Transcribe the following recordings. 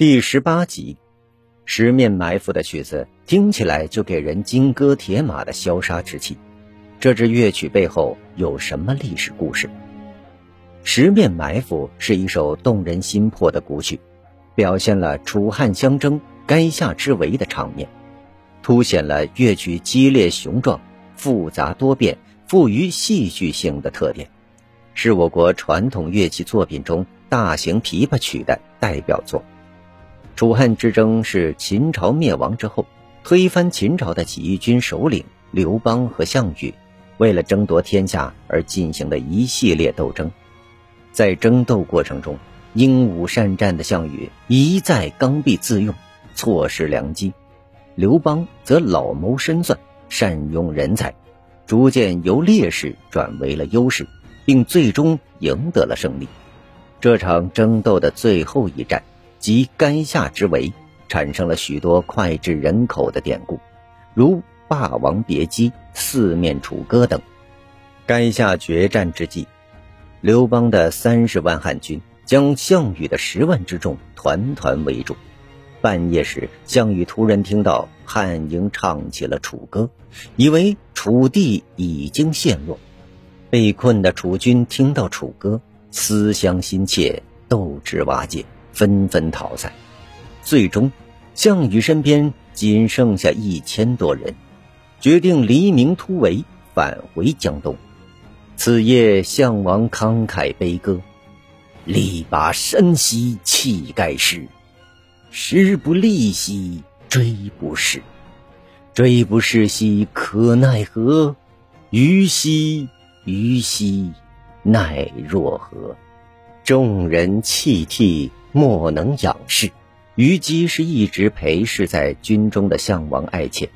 第十八集，十面埋伏的曲子听起来就给人金戈铁马的萧杀之气。这支乐曲背后有什么历史故事？十面埋伏是一首动人心魄的古曲，表现了楚汉相争、垓下之围的场面，凸显了乐曲激烈雄壮、复杂多变、富于戏剧性的特点，是我国传统乐器作品中大型琵琶曲的代表作。楚汉之争是秦朝灭亡之后，推翻秦朝的起义军首领刘邦和项羽，为了争夺天下而进行的一系列斗争。在争斗过程中，英武善战的项羽一再刚愎自用，错失良机；刘邦则老谋深算，善用人才，逐渐由劣势转为了优势，并最终赢得了胜利。这场争斗的最后一战。及垓下之围，产生了许多脍炙人口的典故，如《霸王别姬》《四面楚歌》等。垓下决战之际，刘邦的三十万汉军将项羽的十万之众团团围住。半夜时，项羽突然听到汉营唱起了楚歌，以为楚地已经陷落。被困的楚军听到楚歌，思乡心切，斗志瓦解。纷纷逃散，最终，项羽身边仅剩下一千多人，决定黎明突围，返回江东。此夜，项王慷慨悲歌：“力拔山兮气盖世，时不利兮骓不逝，骓不逝兮可奈何？虞兮虞兮奈若何？”众人泣涕。莫能仰视。虞姬是一直陪侍在军中的项王爱妾，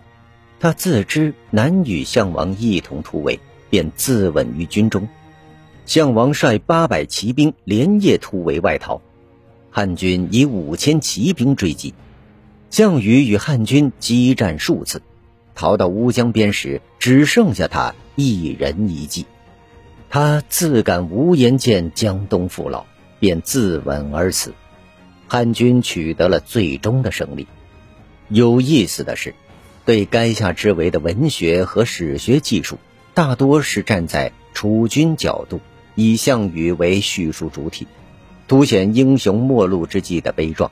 她自知难与项王一同突围，便自刎于军中。项王率八百骑兵连夜突围外逃，汉军以五千骑兵追击，项羽与汉军激战数次，逃到乌江边时，只剩下他一人一骑，他自感无颜见江东父老，便自刎而死。汉军取得了最终的胜利。有意思的是，对垓下之围的文学和史学技术，大多是站在楚军角度，以项羽为叙述主体，凸显英雄末路之际的悲壮。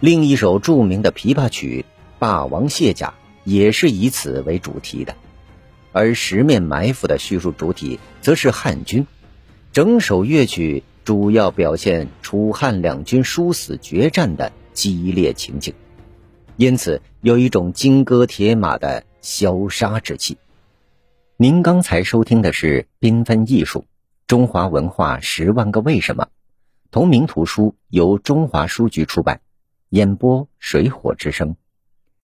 另一首著名的琵琶曲《霸王卸甲》也是以此为主题的，而十面埋伏的叙述主体则是汉军，整首乐曲。主要表现楚汉两军殊死决战的激烈情景，因此有一种金戈铁马的萧杀之气。您刚才收听的是《缤纷艺术：中华文化十万个为什么》，同名图书由中华书局出版，演播水火之声。